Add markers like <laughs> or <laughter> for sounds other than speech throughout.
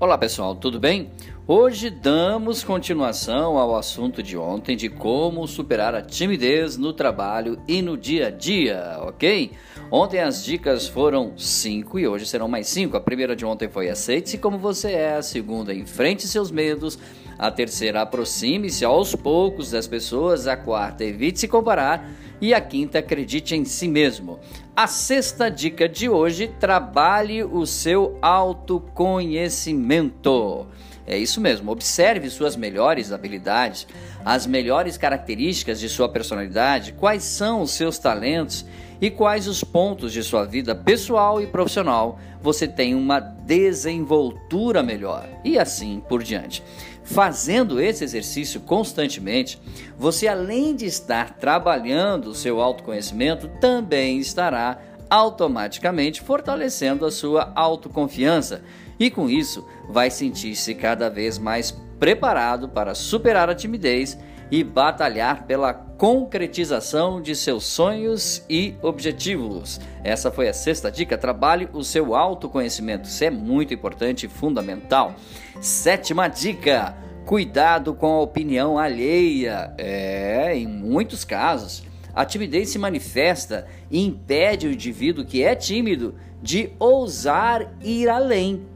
Olá pessoal, tudo bem? Hoje damos continuação ao assunto de ontem de como superar a timidez no trabalho e no dia a dia, ok? Ontem as dicas foram cinco e hoje serão mais cinco. A primeira de ontem foi aceite-se como você é, a segunda enfrente seus medos, a terceira aproxime-se aos poucos das pessoas, a quarta evite se comparar e a quinta acredite em si mesmo. A sexta dica de hoje: trabalhe o seu autoconhecimento. É isso mesmo, observe suas melhores habilidades, as melhores características de sua personalidade, quais são os seus talentos e quais os pontos de sua vida pessoal e profissional você tem uma desenvoltura melhor e assim por diante. Fazendo esse exercício constantemente, você além de estar trabalhando o seu autoconhecimento, também estará automaticamente fortalecendo a sua autoconfiança e com isso vai sentir-se cada vez mais preparado para superar a timidez e batalhar pela concretização de seus sonhos e objetivos. Essa foi a sexta dica. Trabalhe o seu autoconhecimento. Isso é muito importante e fundamental. Sétima dica: cuidado com a opinião alheia. É, em muitos casos, a timidez se manifesta e impede o indivíduo que é tímido de ousar ir além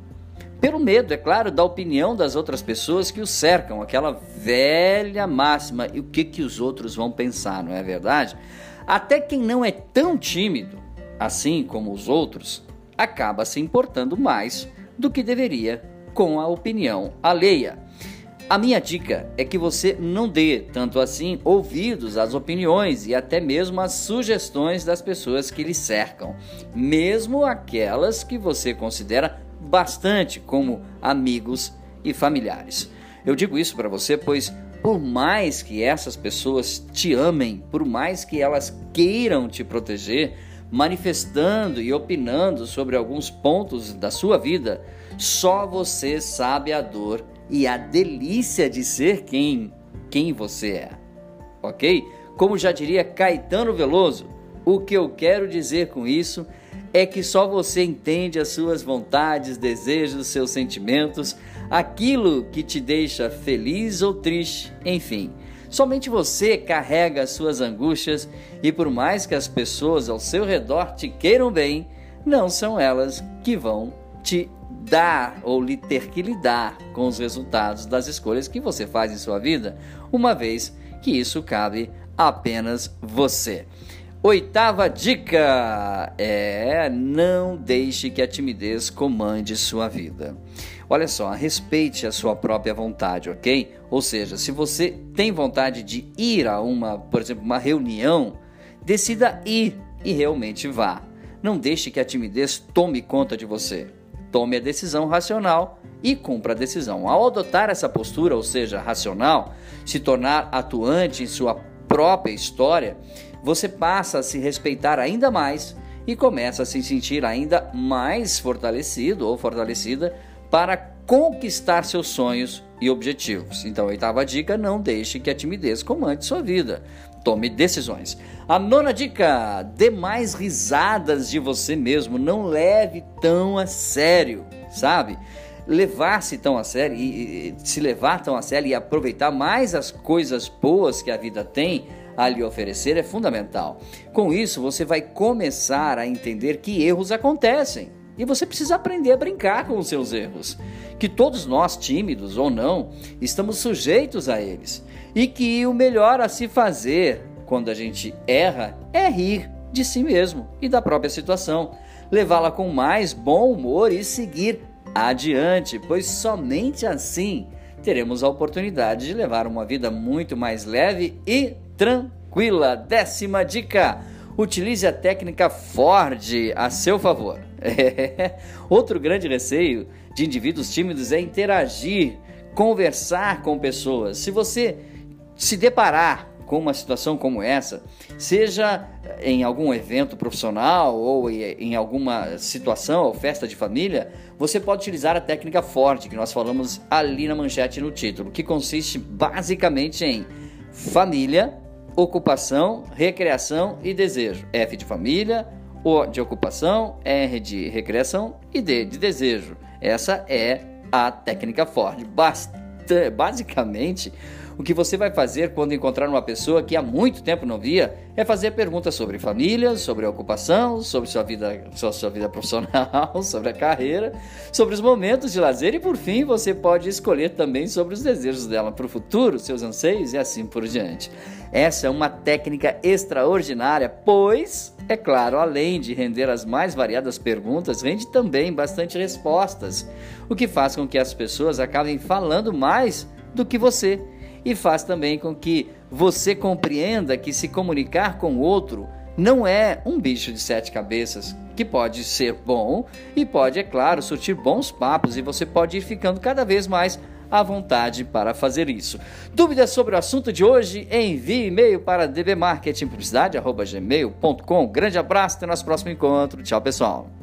pelo medo, é claro, da opinião das outras pessoas que o cercam, aquela velha máxima, e o que, que os outros vão pensar, não é verdade? Até quem não é tão tímido, assim como os outros, acaba se importando mais do que deveria com a opinião alheia. A minha dica é que você não dê tanto assim ouvidos às opiniões e até mesmo às sugestões das pessoas que lhe cercam, mesmo aquelas que você considera bastante como amigos e familiares. Eu digo isso para você, pois por mais que essas pessoas te amem, por mais que elas queiram te proteger, manifestando e opinando sobre alguns pontos da sua vida, só você sabe a dor e a delícia de ser quem quem você é. OK? Como já diria Caetano Veloso, o que eu quero dizer com isso é que só você entende as suas vontades, desejos, seus sentimentos, aquilo que te deixa feliz ou triste, enfim. Somente você carrega as suas angústias e por mais que as pessoas ao seu redor te queiram bem, não são elas que vão te dar ou lhe ter que lidar com os resultados das escolhas que você faz em sua vida, uma vez que isso cabe apenas você. Oitava dica é não deixe que a timidez comande sua vida. Olha só, respeite a sua própria vontade, ok? Ou seja, se você tem vontade de ir a uma, por exemplo, uma reunião, decida ir e realmente vá. Não deixe que a timidez tome conta de você. Tome a decisão racional e cumpra a decisão. Ao adotar essa postura, ou seja, racional, se tornar atuante em sua própria história, você passa a se respeitar ainda mais e começa a se sentir ainda mais fortalecido ou fortalecida para conquistar seus sonhos e objetivos. Então, oitava dica: não deixe que a timidez comande sua vida. Tome decisões. A nona dica: dê mais risadas de você mesmo. Não leve tão a sério, sabe? Levar-se tão a sério e, se levar tão a sério e aproveitar mais as coisas boas que a vida tem a lhe oferecer é fundamental. Com isso, você vai começar a entender que erros acontecem e você precisa aprender a brincar com os seus erros. Que todos nós, tímidos ou não, estamos sujeitos a eles e que o melhor a se fazer quando a gente erra é rir de si mesmo e da própria situação, levá-la com mais bom humor e seguir adiante, pois somente assim teremos a oportunidade de levar uma vida muito mais leve e tranquila. Décima dica: utilize a técnica Ford a seu favor. <laughs> Outro grande receio de indivíduos tímidos é interagir, conversar com pessoas. Se você se deparar com uma situação como essa, seja em algum evento profissional ou em alguma situação ou festa de família, você pode utilizar a técnica Ford que nós falamos ali na manchete no título, que consiste basicamente em família, ocupação, recreação e desejo. F de família, O de ocupação, R de recreação e D de desejo. Essa é a técnica Ford. Basta, basicamente, o que você vai fazer quando encontrar uma pessoa que há muito tempo não via é fazer perguntas sobre família, sobre ocupação, sobre sua vida, sua, sua vida <laughs> profissional, sobre a carreira, sobre os momentos de lazer e, por fim, você pode escolher também sobre os desejos dela para o futuro, seus anseios e assim por diante. Essa é uma técnica extraordinária, pois, é claro, além de render as mais variadas perguntas, rende também bastante respostas, o que faz com que as pessoas acabem falando mais do que você e faz também com que você compreenda que se comunicar com o outro não é um bicho de sete cabeças, que pode ser bom e pode, é claro, surtir bons papos e você pode ir ficando cada vez mais à vontade para fazer isso. Dúvidas sobre o assunto de hoje? Envie e-mail para dbmarketingpublicidade.gmail.com. Grande abraço, até nosso próximo encontro. Tchau, pessoal.